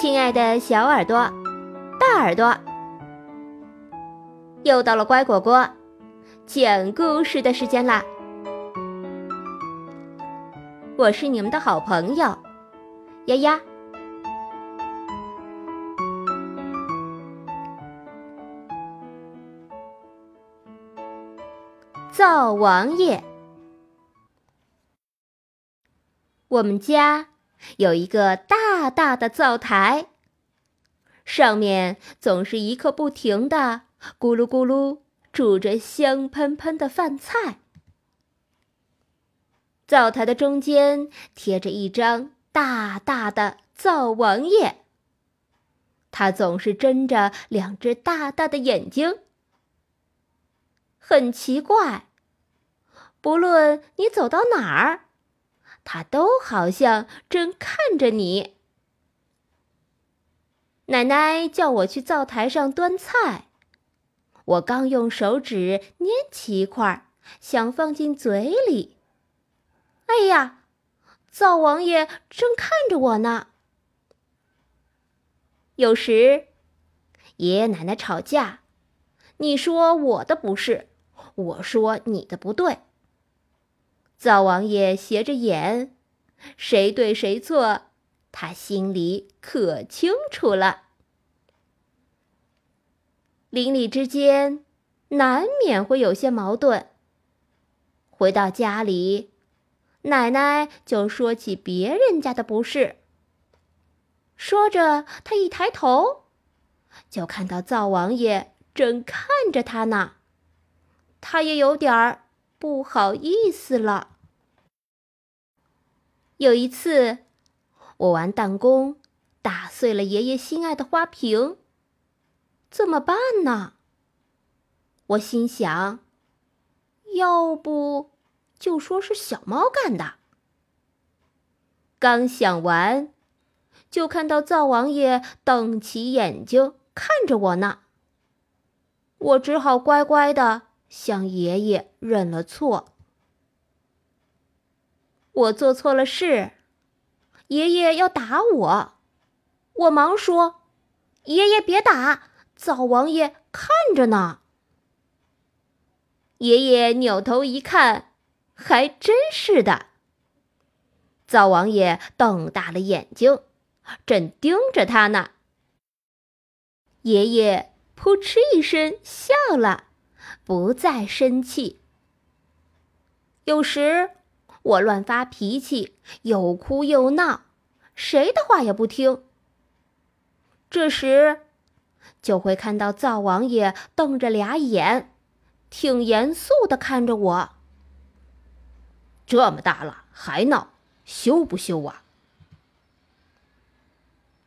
亲爱的小耳朵、大耳朵，又到了乖果果讲故事的时间啦！我是你们的好朋友丫丫。灶王爷，我们家。有一个大大的灶台，上面总是一刻不停的咕噜咕噜煮着香喷喷的饭菜。灶台的中间贴着一张大大的灶王爷，他总是睁着两只大大的眼睛。很奇怪，不论你走到哪儿。他都好像正看着你。奶奶叫我去灶台上端菜，我刚用手指捏起一块，想放进嘴里。哎呀，灶王爷正看着我呢。有时，爷爷奶奶吵架，你说我的不是，我说你的不对。灶王爷斜着眼，谁对谁错，他心里可清楚了。邻里之间难免会有些矛盾。回到家里，奶奶就说起别人家的不是。说着，他一抬头，就看到灶王爷正看着他呢。他也有点儿。不好意思了。有一次，我玩弹弓，打碎了爷爷心爱的花瓶，怎么办呢？我心想，要不就说是小猫干的。刚想完，就看到灶王爷瞪起眼睛看着我呢。我只好乖乖的。向爷爷认了错，我做错了事，爷爷要打我，我忙说：“爷爷别打，灶王爷看着呢。”爷爷扭头一看，还真是的，灶王爷瞪大了眼睛，正盯着他呢。爷爷扑哧一声笑了。不再生气。有时我乱发脾气，又哭又闹，谁的话也不听。这时就会看到灶王爷瞪着俩眼，挺严肃的看着我。这么大了还闹，羞不羞啊？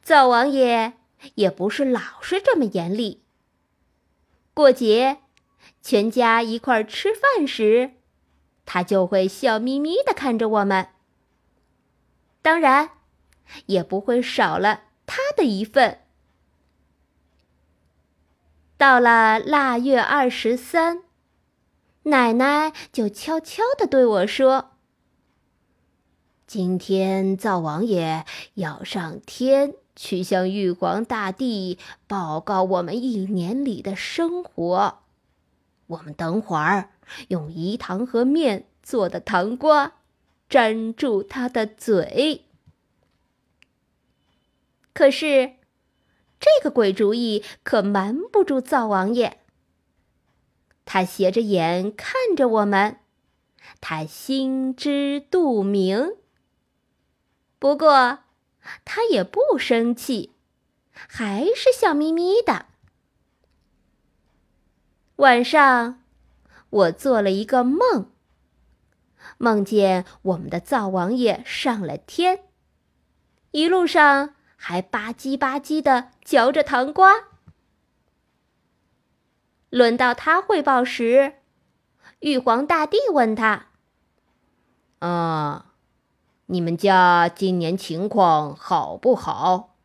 灶王爷也不是老是这么严厉。过节。全家一块儿吃饭时，他就会笑眯眯的看着我们。当然，也不会少了他的一份。到了腊月二十三，奶奶就悄悄的对我说：“今天灶王爷要上天去向玉皇大帝报告我们一年里的生活。”我们等会儿用饴糖和面做的糖瓜，粘住他的嘴。可是，这个鬼主意可瞒不住灶王爷。他斜着眼看着我们，他心知肚明。不过，他也不生气，还是笑眯眯的。晚上，我做了一个梦，梦见我们的灶王爷上了天，一路上还吧唧吧唧的嚼着糖瓜。轮到他汇报时，玉皇大帝问他：“啊，你们家今年情况好不好？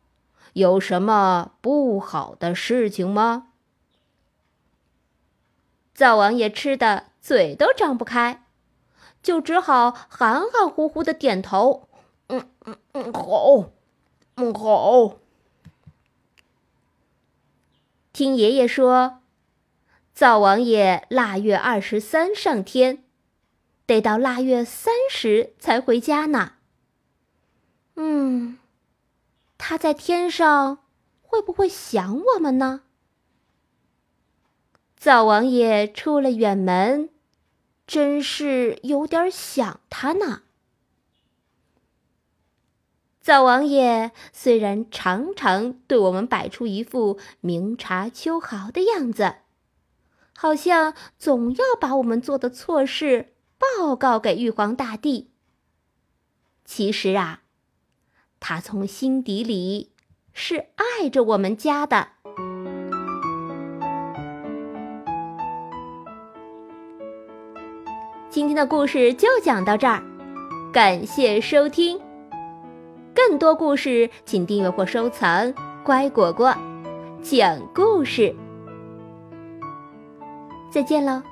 有什么不好的事情吗？”灶王爷吃的嘴都张不开，就只好含含糊糊的点头：“嗯嗯嗯，好，嗯好。”听爷爷说，灶王爷腊月二十三上天，得到腊月三十才回家呢。嗯，他在天上会不会想我们呢？灶王爷出了远门，真是有点想他呢。灶王爷虽然常常对我们摆出一副明察秋毫的样子，好像总要把我们做的错事报告给玉皇大帝。其实啊，他从心底里是爱着我们家的。今天的故事就讲到这儿，感谢收听。更多故事，请订阅或收藏“乖果果讲故事”。再见喽！